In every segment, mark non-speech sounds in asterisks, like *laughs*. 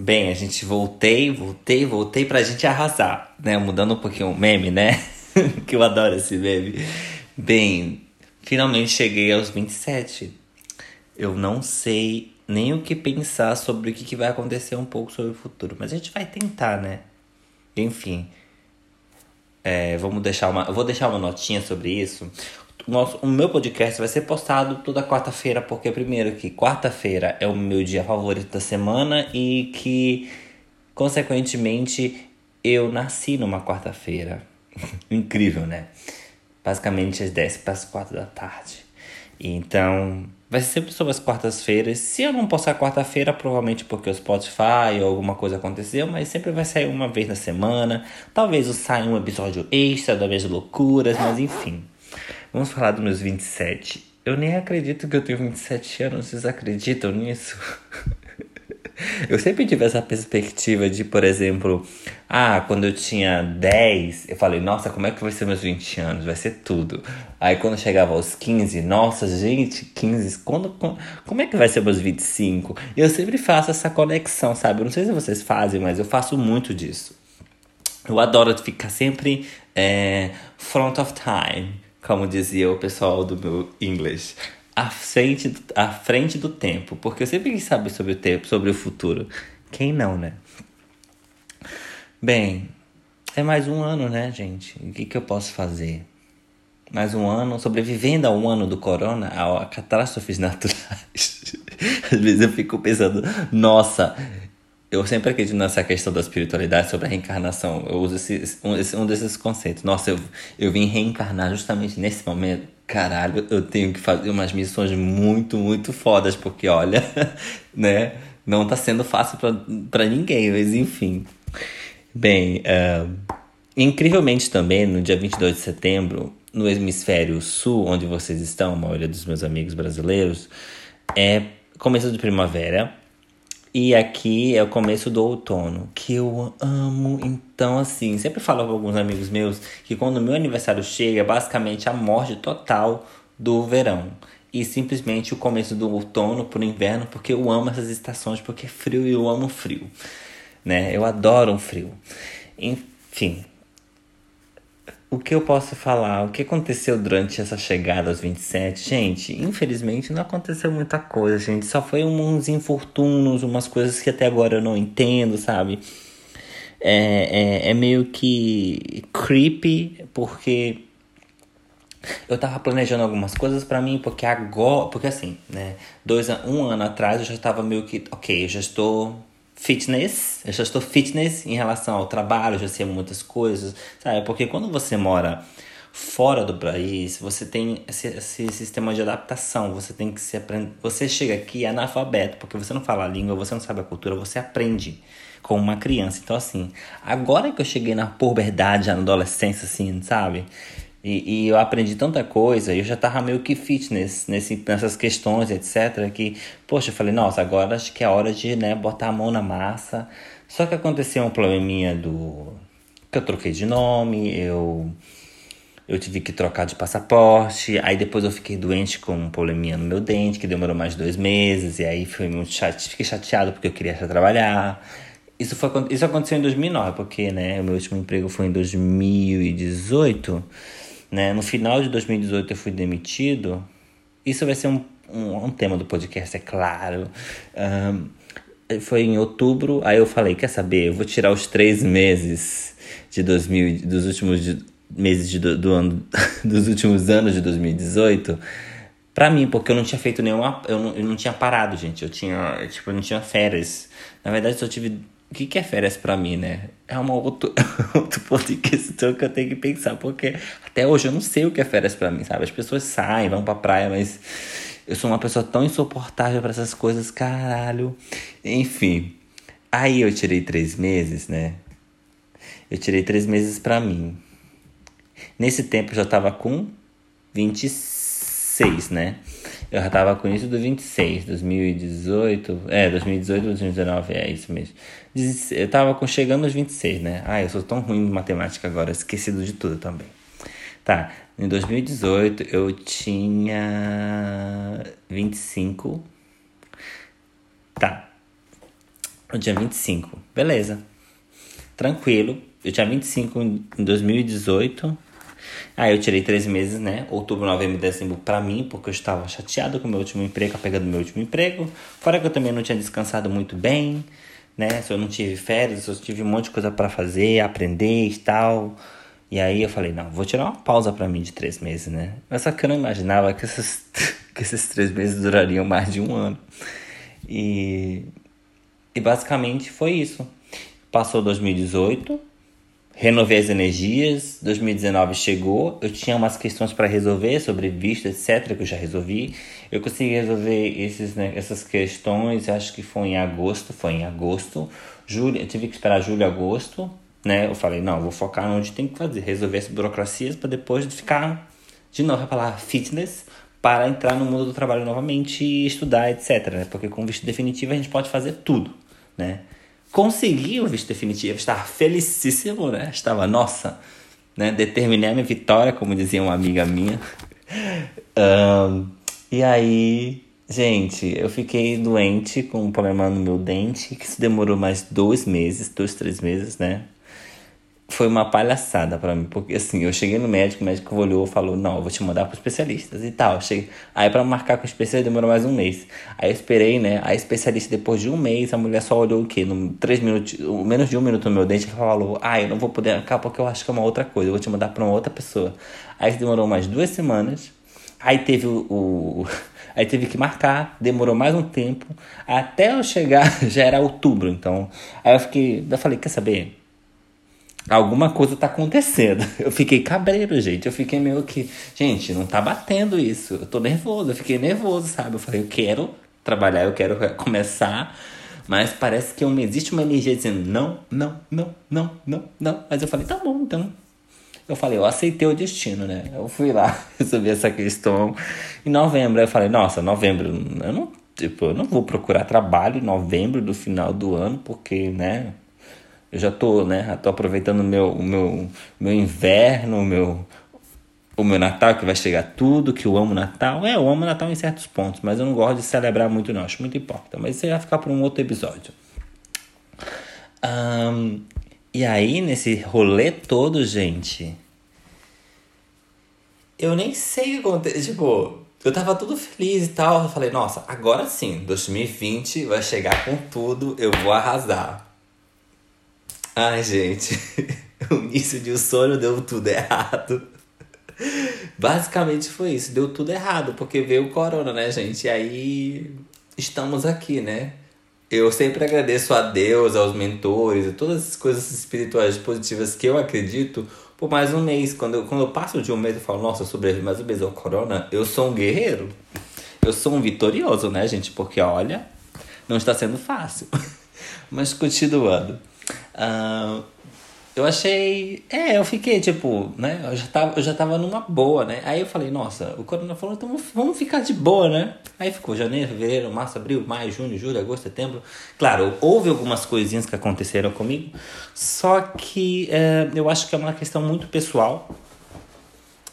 Bem, a gente voltei, voltei, voltei pra gente arrasar, né? Mudando um pouquinho o meme, né? *laughs* que eu adoro esse meme. Bem, finalmente cheguei aos 27. Eu não sei nem o que pensar sobre o que, vai acontecer um pouco sobre o futuro, mas a gente vai tentar, né? Enfim. É, vamos deixar uma. Eu vou deixar uma notinha sobre isso nosso, o meu podcast vai ser postado toda quarta-feira, porque primeiro que quarta-feira é o meu dia favorito da semana e que, consequentemente, eu nasci numa quarta-feira. *laughs* Incrível, né? Basicamente às 10 para as 4 da tarde. Então, vai ser sempre sobre as quartas-feiras. Se eu não postar quarta-feira, provavelmente porque o Spotify ou alguma coisa aconteceu, mas sempre vai sair uma vez na semana. Talvez saia um episódio extra minhas loucuras, mas enfim. Vamos falar dos meus 27. Eu nem acredito que eu tenho 27 anos, vocês acreditam nisso? *laughs* eu sempre tive essa perspectiva de, por exemplo, ah, quando eu tinha 10, eu falei, nossa, como é que vai ser meus 20 anos? Vai ser tudo. Aí quando chegava aos 15, nossa, gente, 15, quando, como é que vai ser meus 25? E eu sempre faço essa conexão, sabe? Eu não sei se vocês fazem, mas eu faço muito disso. Eu adoro ficar sempre é, front of time como dizia o pessoal do meu inglês, à frente, à frente do tempo, porque eu sempre quis saber sobre o tempo, sobre o futuro. Quem não, né? Bem, é mais um ano, né, gente? O que, que eu posso fazer? Mais um ano, sobrevivendo a um ano do corona, a catástrofes naturais. *laughs* Às vezes eu fico pensando, nossa, eu sempre acredito nessa questão da espiritualidade sobre a reencarnação. Eu uso esse, um, esse, um desses conceitos. Nossa, eu, eu vim reencarnar justamente nesse momento. Caralho, eu tenho que fazer umas missões muito, muito fodas, porque olha, *laughs* né? Não tá sendo fácil para ninguém, mas enfim. Bem, uh, incrivelmente também, no dia 22 de setembro, no hemisfério sul, onde vocês estão, a maioria dos meus amigos brasileiros, é começo de primavera e aqui é o começo do outono, que eu amo. Então, assim, sempre falo com alguns amigos meus que quando meu aniversário chega, é basicamente a morte total do verão. E simplesmente o começo do outono pro inverno, porque eu amo essas estações, porque é frio e eu amo frio. Né? Eu adoro um frio. Enfim, o que eu posso falar? O que aconteceu durante essa chegada aos 27? Gente, infelizmente não aconteceu muita coisa, gente. Só foi uns infortúnios, umas coisas que até agora eu não entendo, sabe? É, é, é meio que creepy, porque eu tava planejando algumas coisas para mim, porque agora. Porque assim, né? Dois, um ano atrás eu já tava meio que. Ok, eu já estou fitness, eu já estou fitness em relação ao trabalho, já sei muitas coisas, sabe? Porque quando você mora fora do país, você tem esse, esse sistema de adaptação, você tem que se aprender, você chega aqui analfabeto, porque você não fala a língua, você não sabe a cultura, você aprende como uma criança. Então assim, agora que eu cheguei na puberdade, na adolescência assim, sabe? E, e, eu aprendi tanta coisa, eu já tava meio que fitness nesse, nessas questões, etc. Que, poxa, eu falei, nossa, agora acho que é hora de né, botar a mão na massa. Só que aconteceu um probleminha do. que eu troquei de nome, eu. Eu tive que trocar de passaporte, aí depois eu fiquei doente com um probleminha no meu dente, que demorou mais dois meses, e aí foi muito chate... fiquei chateado porque eu queria trabalhar. Isso, foi, isso aconteceu em 2009, porque né, o meu último emprego foi em 2018 né? No final de 2018 eu fui demitido. Isso vai ser um, um, um tema do podcast, é claro. Um, foi em outubro, aí eu falei, quer saber, eu vou tirar os três meses de 2000, dos últimos de, meses de, do, do ano, *laughs* dos últimos anos de 2018 pra mim, porque eu não tinha feito nenhuma. Eu não, eu não tinha parado, gente. Eu tinha. Tipo, eu não tinha férias. Na verdade, eu só tive o que, que é férias para mim, né? É uma outro, *laughs* outro ponto de questão que eu tenho que pensar, porque até hoje eu não sei o que é férias para mim, sabe? As pessoas saem, vão pra praia, mas eu sou uma pessoa tão insuportável para essas coisas, caralho. Enfim, aí eu tirei três meses, né? Eu tirei três meses para mim. Nesse tempo eu já tava com 26, né? Eu já tava com isso do 26, 2018. É, 2018, 2019, é isso mesmo. Eu tava com, chegando aos 26, né? Ah, eu sou tão ruim em matemática agora, esquecido de tudo também. Tá, em 2018 eu tinha 25. Tá. no dia 25. Beleza. Tranquilo. Eu tinha 25 em 2018. Aí eu tirei três meses, né? Outubro, novembro e dezembro pra mim, porque eu estava chateado com o meu último emprego, a pegada do meu último emprego. Fora que eu também não tinha descansado muito bem, né? Se eu não tive férias, eu tive um monte de coisa para fazer, aprender e tal. E aí eu falei, não, vou tirar uma pausa para mim de três meses, né? Mas só que eu não imaginava que esses, *laughs* que esses três meses durariam mais de um ano. E, e basicamente foi isso. Passou 2018, renovei as energias, 2019 chegou, eu tinha umas questões para resolver sobre visto, etc, que eu já resolvi. Eu consegui resolver esses, né, essas questões, acho que foi em agosto, foi em agosto. Julho, eu tive que esperar julho, agosto, né? Eu falei, não, vou focar onde tem que fazer, resolver essas burocracias para depois ficar de novo a palavra fitness para entrar no mundo do trabalho novamente e estudar, etc, né? Porque com visto definitivo a gente pode fazer tudo, né? Consegui o visto definitivo, estava felicíssimo, né? Estava, nossa, né? Determinei a minha vitória, como dizia uma amiga minha. um, e aí, gente, eu fiquei doente com um problema no meu dente, que se demorou mais dois meses, dois, três meses, né? Foi uma palhaçada para mim, porque assim, eu cheguei no médico, o médico olhou e falou: Não, eu vou te mandar para especialistas e tal. Cheguei... Aí, para marcar com o especialista, demorou mais um mês. Aí, eu esperei, né? A especialista, depois de um mês, a mulher só olhou o quê? No, três minutos, menos de um minuto no meu dente, e falou: Ah, eu não vou poder marcar porque eu acho que é uma outra coisa, eu vou te mandar para uma outra pessoa. Aí, demorou mais duas semanas. Aí, teve o, o. *laughs* Aí teve que marcar, demorou mais um tempo. Até eu chegar, *laughs* já era outubro, então. Aí eu fiquei. Eu falei: Quer saber? Alguma coisa tá acontecendo. *laughs* Eu fiquei cabreiro, gente. Eu fiquei meio que, gente, não tá batendo isso. Eu tô nervoso, eu fiquei nervoso, sabe? Eu falei, eu quero trabalhar, eu quero *laughs* começar. Mas parece que existe uma energia dizendo não, não, não, não, não, não. Mas eu falei, tá bom, então. Eu falei, eu aceitei o destino, né? Eu fui lá *laughs* resolver essa questão. Em novembro, eu falei, nossa, novembro, eu não, tipo, eu não vou procurar trabalho em novembro do final do ano, porque, né? Eu já tô, né? Tô aproveitando o meu, o meu, meu inverno, o meu, o meu Natal, que vai chegar tudo, que eu amo Natal. É, eu amo Natal em certos pontos, mas eu não gosto de celebrar muito, não. Acho muito importante. Mas isso vai ficar para um outro episódio. Um, e aí, nesse rolê todo, gente. Eu nem sei o que aconteceu. Tipo, eu tava tudo feliz e tal. Eu falei, nossa, agora sim, 2020 vai chegar com tudo, eu vou arrasar. Ai, gente, *laughs* o início de um sonho deu tudo errado. Basicamente foi isso, deu tudo errado, porque veio o corona, né, gente? E aí estamos aqui, né? Eu sempre agradeço a Deus, aos mentores, a todas as coisas espirituais positivas que eu acredito por mais um mês. Quando eu, quando eu passo de um mês, eu falo, nossa, eu sobrevivi mais um mês ao corona, eu sou um guerreiro. Eu sou um vitorioso, né, gente? Porque olha, não está sendo fácil. *laughs* Mas continuando. Uh, eu achei. É, eu fiquei tipo, né? Eu já, tava, eu já tava numa boa, né? Aí eu falei, nossa, o Corona falou, então vamos ficar de boa, né? Aí ficou janeiro, fevereiro, março, abril, maio, junho, julho, agosto, setembro. Claro, houve algumas coisinhas que aconteceram comigo, só que é, eu acho que é uma questão muito pessoal.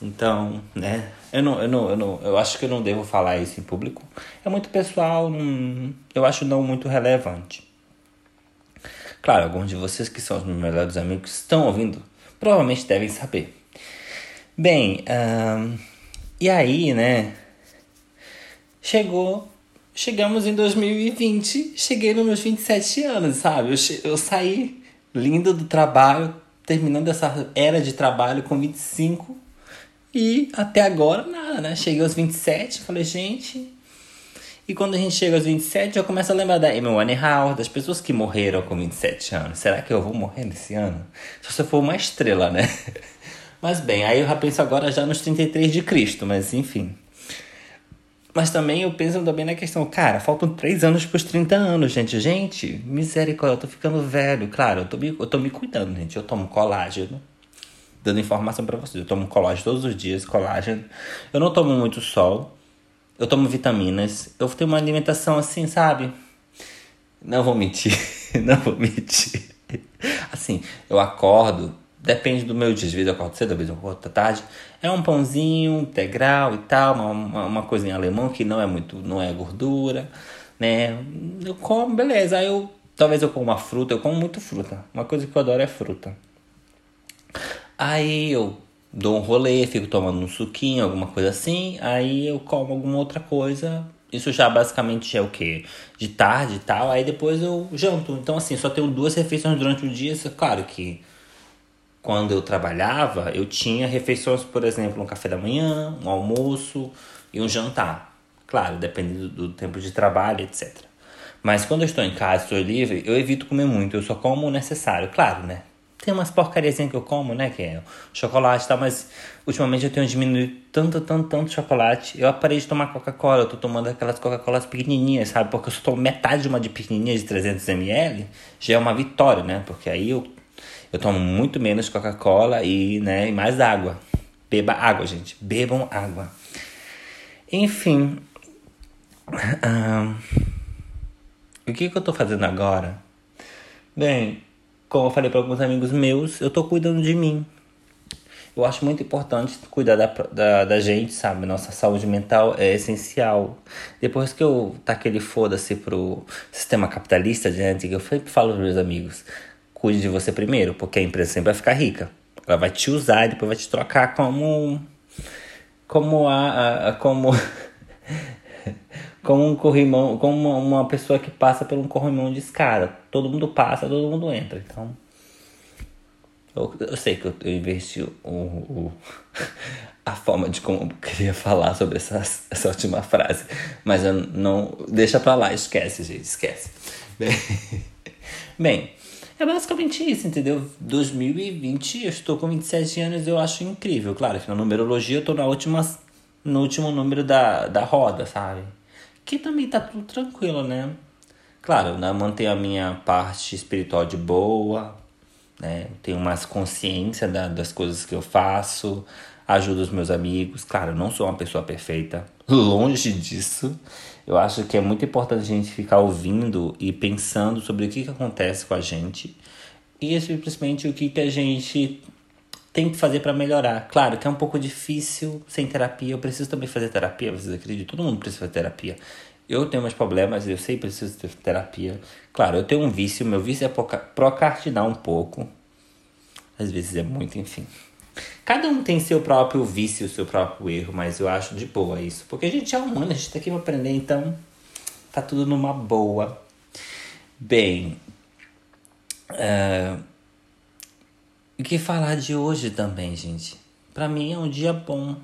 Então, né? Eu não, eu não, eu não, eu acho que eu não devo falar isso em público. É muito pessoal, não, eu acho não muito relevante. Claro, alguns de vocês que são os meus melhores amigos estão ouvindo, provavelmente devem saber. Bem, um, e aí, né? Chegou, chegamos em 2020, cheguei nos meus 27 anos, sabe? Eu, eu saí lindo do trabalho, terminando essa era de trabalho com 25 e até agora nada, né? Cheguei aos 27, falei, gente, e quando a gente chega aos 27, já começa a lembrar da Amy Winehouse, das pessoas que morreram com 27 anos. Será que eu vou morrer nesse ano? Se você for uma estrela, né? *laughs* Mas bem, aí eu já penso agora já nos 33 de Cristo, mas enfim. Mas também eu penso também na questão, cara, faltam 3 anos para os 30 anos, gente. Gente, misericórdia, eu tô ficando velho. Claro, eu tô me, eu tô me cuidando, gente. Eu tomo colágeno. Dando informação para vocês. Eu tomo colágeno todos os dias, colágeno. Eu não tomo muito sol eu tomo vitaminas, eu tenho uma alimentação assim, sabe? Não vou mentir, *laughs* não vou mentir. Assim, eu acordo, depende do meu dia, às vezes eu acordo cedo, às vezes eu acordo tarde. É um pãozinho integral e tal, uma, uma, uma coisa em alemão que não é muito, não é gordura, né? Eu como, beleza, aí eu Talvez eu coma uma fruta, eu como muito fruta. Uma coisa que eu adoro é fruta. Aí eu dou um rolê, fico tomando um suquinho, alguma coisa assim. Aí eu como alguma outra coisa. Isso já basicamente é o que? De tarde e tal. Aí depois eu janto. Então, assim, só tenho duas refeições durante o dia. Claro que quando eu trabalhava, eu tinha refeições, por exemplo, um café da manhã, um almoço e um jantar. Claro, dependendo do tempo de trabalho, etc. Mas quando eu estou em casa, estou livre, eu evito comer muito. Eu só como o necessário. Claro, né? Tem umas porcariazinhas que eu como, né? Que é chocolate e tal, mas ultimamente eu tenho diminuído tanto, tanto, tanto chocolate. Eu parei de tomar Coca-Cola, eu tô tomando aquelas Coca-Colas pequenininhas, sabe? Porque eu só tomo metade de uma de pequenininha de 300ml, já é uma vitória, né? Porque aí eu, eu tomo muito menos Coca-Cola e, né, e mais água. Beba água, gente. Bebam água. Enfim. o que, que eu tô fazendo agora? Bem, como eu falei para alguns amigos meus, eu tô cuidando de mim. Eu acho muito importante cuidar da, da, da, gente, sabe? Nossa saúde mental é essencial. Depois que eu taquei foda-se pro sistema capitalista, gente, eu sempre falo pros meus amigos: cuide de você primeiro, porque a empresa sempre vai ficar rica. Ela vai te usar e depois vai te trocar como. Como a, a como. *laughs* como um corrimão, como uma pessoa que passa por um corrimão de escada. Todo mundo passa, todo mundo entra. Então, eu, eu sei que eu, eu investi o, o, *laughs* a forma de como eu queria falar sobre essa, essa última frase, mas eu não deixa pra lá, esquece, gente, esquece. Bem, *laughs* bem é basicamente isso, entendeu? 2020, eu estou com 27 anos, eu acho incrível. Claro que na numerologia eu tô na última, no último número da, da roda, sabe? Que também tá tudo tranquilo, né? Claro, né, mantenho a minha parte espiritual de boa, né? Tenho mais consciência da, das coisas que eu faço, ajudo os meus amigos. Claro, eu não sou uma pessoa perfeita, longe disso. Eu acho que é muito importante a gente ficar ouvindo e pensando sobre o que, que acontece com a gente e simplesmente o que, que a gente tem que fazer para melhorar. Claro que é um pouco difícil sem terapia. Eu preciso também fazer terapia, vocês acreditam? Todo mundo precisa fazer terapia. Eu tenho meus problemas, eu sei que preciso ter terapia. Claro, eu tenho um vício, meu vício é procrastinar um pouco. Às vezes é muito, enfim. Cada um tem seu próprio vício, seu próprio erro, mas eu acho de boa isso. Porque a gente é humano, a gente tá aqui pra aprender, então tá tudo numa boa. Bem, uh, o que falar de hoje também, gente? Para mim é um dia bom.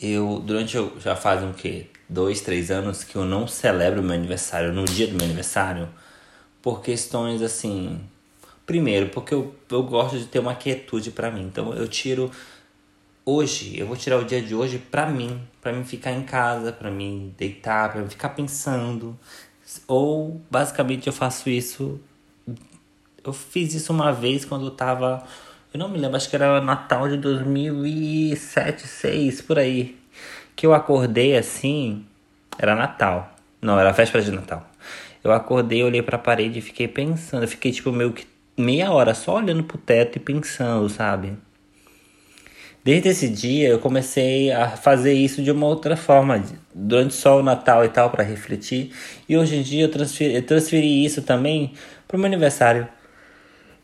Eu, durante, já faz um quê? Dois, três anos que eu não celebro meu aniversário no dia do meu aniversário. Por questões assim... Primeiro, porque eu, eu gosto de ter uma quietude para mim. Então eu tiro... Hoje, eu vou tirar o dia de hoje pra mim. para mim ficar em casa, para mim deitar, para mim ficar pensando. Ou, basicamente, eu faço isso eu fiz isso uma vez quando eu tava. Eu não me lembro, acho que era Natal de 2007, 6 por aí. Que eu acordei assim. Era Natal. Não, era véspera de Natal. Eu acordei, olhei pra parede e fiquei pensando. Eu fiquei tipo meio que meia hora só olhando pro teto e pensando, sabe? Desde esse dia eu comecei a fazer isso de uma outra forma, durante só o Natal e tal, para refletir. E hoje em dia eu transferi, eu transferi isso também pro meu aniversário.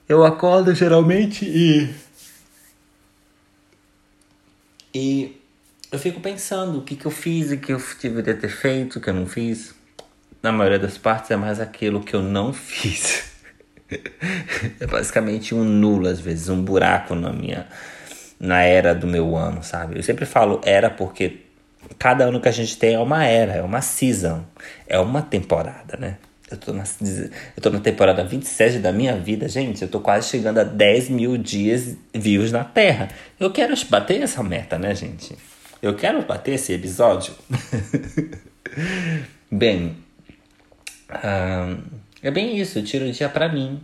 Eu acordo geralmente e. E eu fico pensando o que, que eu fiz e que eu deveria ter feito, o que eu não fiz. Na maioria das partes é mais aquilo que eu não fiz. *laughs* é basicamente um nulo às vezes, um buraco na minha na era do meu ano, sabe? Eu sempre falo era porque cada ano que a gente tem é uma era, é uma season, é uma temporada, né? Eu tô, na, eu tô na temporada 27 da minha vida, gente. Eu tô quase chegando a 10 mil dias views na Terra. Eu quero bater essa meta, né, gente? Eu quero bater esse episódio. *laughs* bem, é bem isso. Eu tiro o dia pra mim.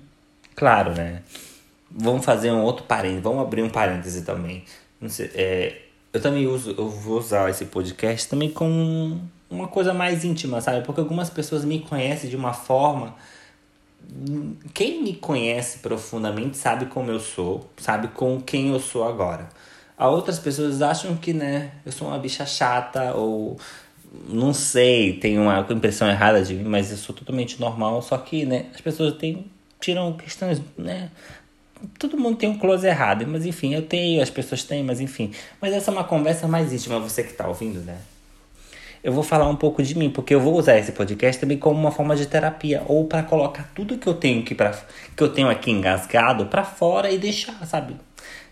Claro, né? Vamos fazer um outro parênteses. Vamos abrir um parêntese também. Sei, é, eu também uso, eu vou usar esse podcast também com uma coisa mais íntima, sabe? Porque algumas pessoas me conhecem de uma forma. Quem me conhece profundamente sabe como eu sou, sabe com quem eu sou agora. A outras pessoas acham que, né, eu sou uma bicha chata ou não sei, tem uma impressão errada de mim, mas eu sou totalmente normal, só que, né, as pessoas têm, tiram questões, né, todo mundo tem um close errado, mas enfim, eu tenho, as pessoas têm, mas enfim. Mas essa é uma conversa mais íntima, você que tá ouvindo, né? Eu vou falar um pouco de mim, porque eu vou usar esse podcast também como uma forma de terapia, ou para colocar tudo que eu tenho aqui para que eu tenho aqui engasgado para fora e deixar, sabe?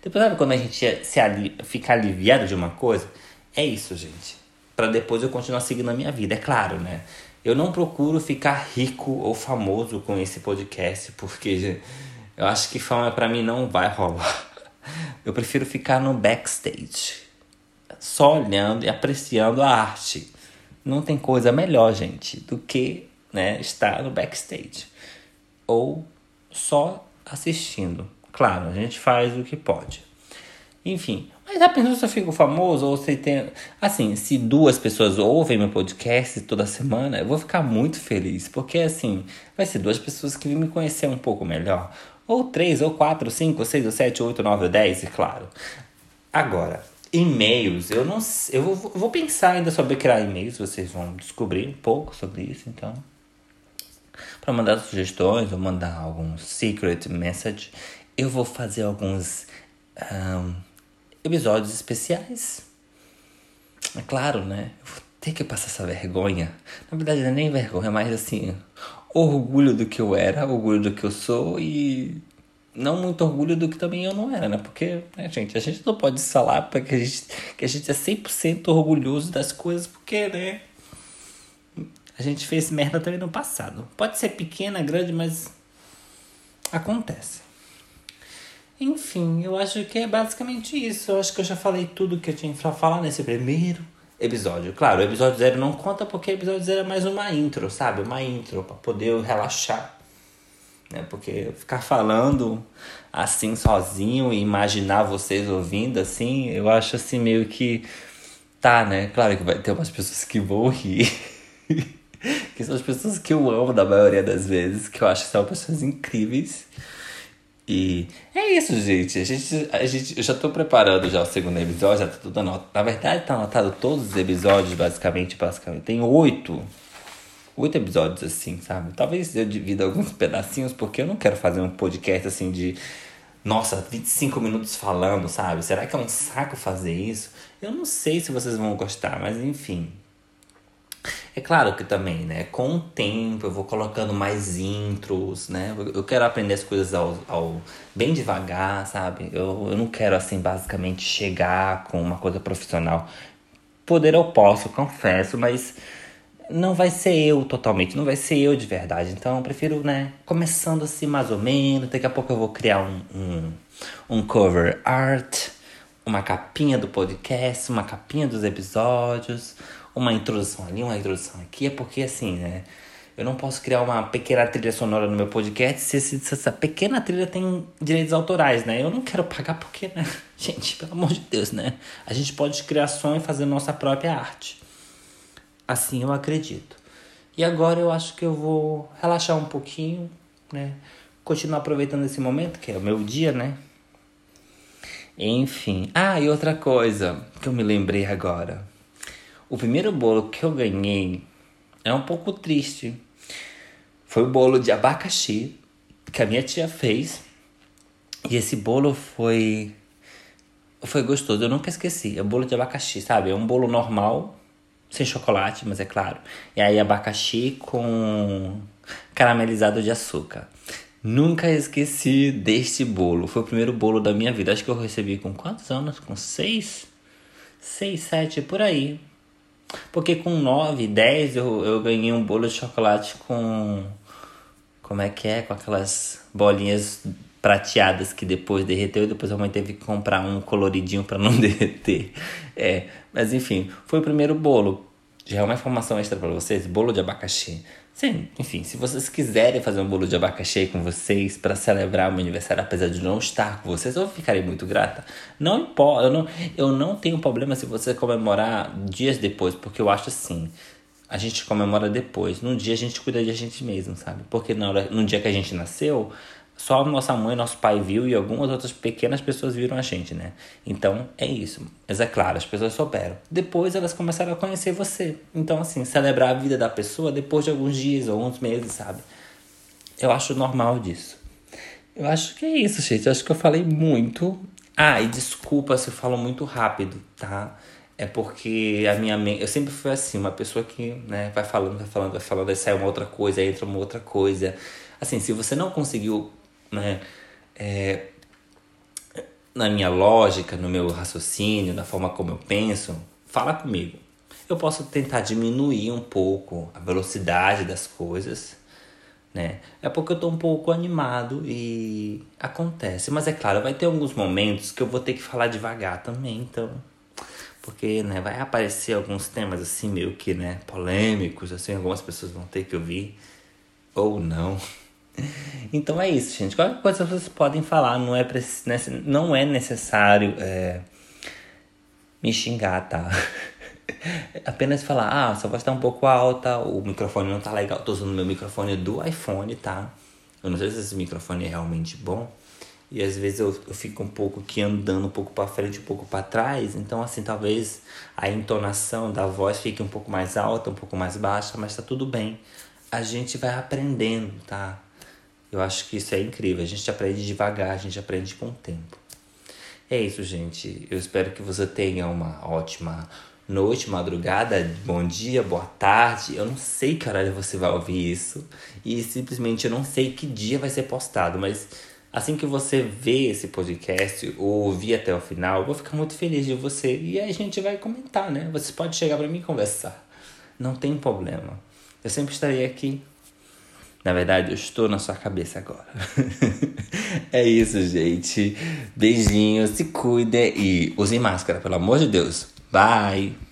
Depois sabe quando a gente se ali, fica aliviado de uma coisa? É isso, gente. Para depois eu continuar seguindo a minha vida, é claro, né? Eu não procuro ficar rico ou famoso com esse podcast, porque eu acho que fama para mim não vai rolar. Eu prefiro ficar no backstage, só olhando e apreciando a arte. Não tem coisa melhor, gente, do que né, estar no backstage ou só assistindo. Claro, a gente faz o que pode. Enfim, mas já pensou se eu fico famoso ou se tem. Assim, se duas pessoas ouvem meu podcast toda semana, eu vou ficar muito feliz. Porque assim, vai ser duas pessoas que vêm me conhecer um pouco melhor. Ou três, ou quatro, cinco, seis, ou sete, oito, nove, ou dez, é claro. Agora, e-mails, eu não eu vou, vou pensar ainda sobre criar e-mails, vocês vão descobrir um pouco sobre isso, então. Para mandar sugestões ou mandar algum secret message, eu vou fazer alguns um, episódios especiais. É claro, né? Eu vou ter que passar essa vergonha. Na verdade, não é nem vergonha, mas assim, orgulho do que eu era, orgulho do que eu sou e não muito orgulho do que também eu não era, né? Porque, né, gente, a gente não pode falar para que a gente que a gente é 100% orgulhoso das coisas, porque, né? A gente fez merda também no passado. Pode ser pequena, grande, mas acontece. Enfim, eu acho que é basicamente isso. Eu acho que eu já falei tudo que eu tinha pra falar nesse primeiro episódio. Claro, o episódio zero não conta porque o episódio zero é mais uma intro, sabe? Uma intro para poder relaxar. Né? Porque ficar falando assim sozinho e imaginar vocês ouvindo assim, eu acho assim meio que tá, né? Claro que vai ter umas pessoas que vão rir. *laughs* que são as pessoas que eu amo da maioria das vezes, que eu acho que são pessoas incríveis. E é isso, gente. A gente, a gente. Eu já tô preparando já o segundo episódio, já tá tudo anotado. Na verdade, tá anotado todos os episódios, basicamente, basicamente. Tem oito. Oito episódios, assim, sabe? Talvez eu divida alguns pedacinhos, porque eu não quero fazer um podcast assim de. Nossa, 25 minutos falando, sabe? Será que é um saco fazer isso? Eu não sei se vocês vão gostar, mas enfim. É claro que também, né? Com o tempo eu vou colocando mais intros, né? Eu quero aprender as coisas ao, ao bem devagar, sabe? Eu, eu não quero, assim, basicamente chegar com uma coisa profissional. Poder eu posso, confesso, mas não vai ser eu totalmente, não vai ser eu de verdade. Então eu prefiro, né? Começando assim mais ou menos. Daqui a pouco eu vou criar um, um, um cover art, uma capinha do podcast, uma capinha dos episódios uma introdução ali, uma introdução aqui, é porque assim, né? Eu não posso criar uma pequena trilha sonora no meu podcast se, se, se essa pequena trilha tem direitos autorais, né? Eu não quero pagar porque, né? *laughs* Gente, pelo amor de Deus, né? A gente pode criar som e fazer nossa própria arte. Assim eu acredito. E agora eu acho que eu vou relaxar um pouquinho, né? Continuar aproveitando esse momento, que é o meu dia, né? Enfim. Ah, e outra coisa que eu me lembrei agora. O primeiro bolo que eu ganhei é um pouco triste. Foi o bolo de abacaxi que a minha tia fez. E esse bolo foi foi gostoso, eu nunca esqueci. É bolo de abacaxi, sabe? É um bolo normal, sem chocolate, mas é claro. E aí abacaxi com caramelizado de açúcar. Nunca esqueci deste bolo. Foi o primeiro bolo da minha vida. Acho que eu recebi com quantos anos? Com seis? Seis, sete, por aí. Porque com 9, 10 eu, eu ganhei um bolo de chocolate com. Como é que é? Com aquelas bolinhas prateadas que depois derreteu e depois a mãe teve que comprar um coloridinho para não *laughs* derreter. É, mas enfim, foi o primeiro bolo. Já é uma informação extra para vocês: bolo de abacaxi. Sim, enfim, se vocês quiserem fazer um bolo de abacaxi com vocês para celebrar o meu aniversário, apesar de não estar com vocês, eu ficarei muito grata. Não importa, eu não, eu não tenho problema se você comemorar dias depois, porque eu acho assim, a gente comemora depois. Num dia a gente cuida de a gente mesmo, sabe? Porque na hora, no dia que a gente nasceu, só nossa mãe, nosso pai viu e algumas outras pequenas pessoas viram a gente, né? Então é isso. Mas é claro, as pessoas souberam. Depois elas começaram a conhecer você. Então, assim, celebrar a vida da pessoa depois de alguns dias ou uns meses, sabe? Eu acho normal disso. Eu acho que é isso, gente. Eu acho que eu falei muito. Ah, e desculpa se eu falo muito rápido, tá? É porque a minha mente. Eu sempre fui assim, uma pessoa que né, vai falando, vai falando, vai falando, aí sai uma outra coisa, aí entra uma outra coisa. Assim, se você não conseguiu né, é, na minha lógica, no meu raciocínio, na forma como eu penso, fala comigo. Eu posso tentar diminuir um pouco a velocidade das coisas, né? É porque eu tô um pouco animado e acontece. Mas é claro, vai ter alguns momentos que eu vou ter que falar devagar também, então. Porque, né, vai aparecer alguns temas assim meio que, né, polêmicos, assim, algumas pessoas vão ter que ouvir ou não. Então é isso, gente. Qualquer coisa vocês podem falar, não é, não é necessário é, me xingar, tá? *laughs* Apenas falar, ah, sua voz tá um pouco alta, o microfone não tá legal. Tô usando meu microfone do iPhone, tá? Eu não sei se esse microfone é realmente bom. E às vezes eu, eu fico um pouco aqui andando um pouco para frente, um pouco para trás. Então, assim, talvez a entonação da voz fique um pouco mais alta, um pouco mais baixa, mas tá tudo bem. A gente vai aprendendo, tá? Eu acho que isso é incrível. A gente aprende devagar, a gente aprende com o tempo. É isso, gente. Eu espero que você tenha uma ótima noite, madrugada, bom dia, boa tarde. Eu não sei que horário você vai ouvir isso. E simplesmente eu não sei que dia vai ser postado. Mas assim que você vê esse podcast ou ouvir até o final, eu vou ficar muito feliz de você. E aí a gente vai comentar, né? Você pode chegar para mim e conversar. Não tem problema. Eu sempre estarei aqui na verdade, eu estou na sua cabeça agora. *laughs* é isso, gente. Beijinhos, se cuide e use máscara, pelo amor de Deus. Bye!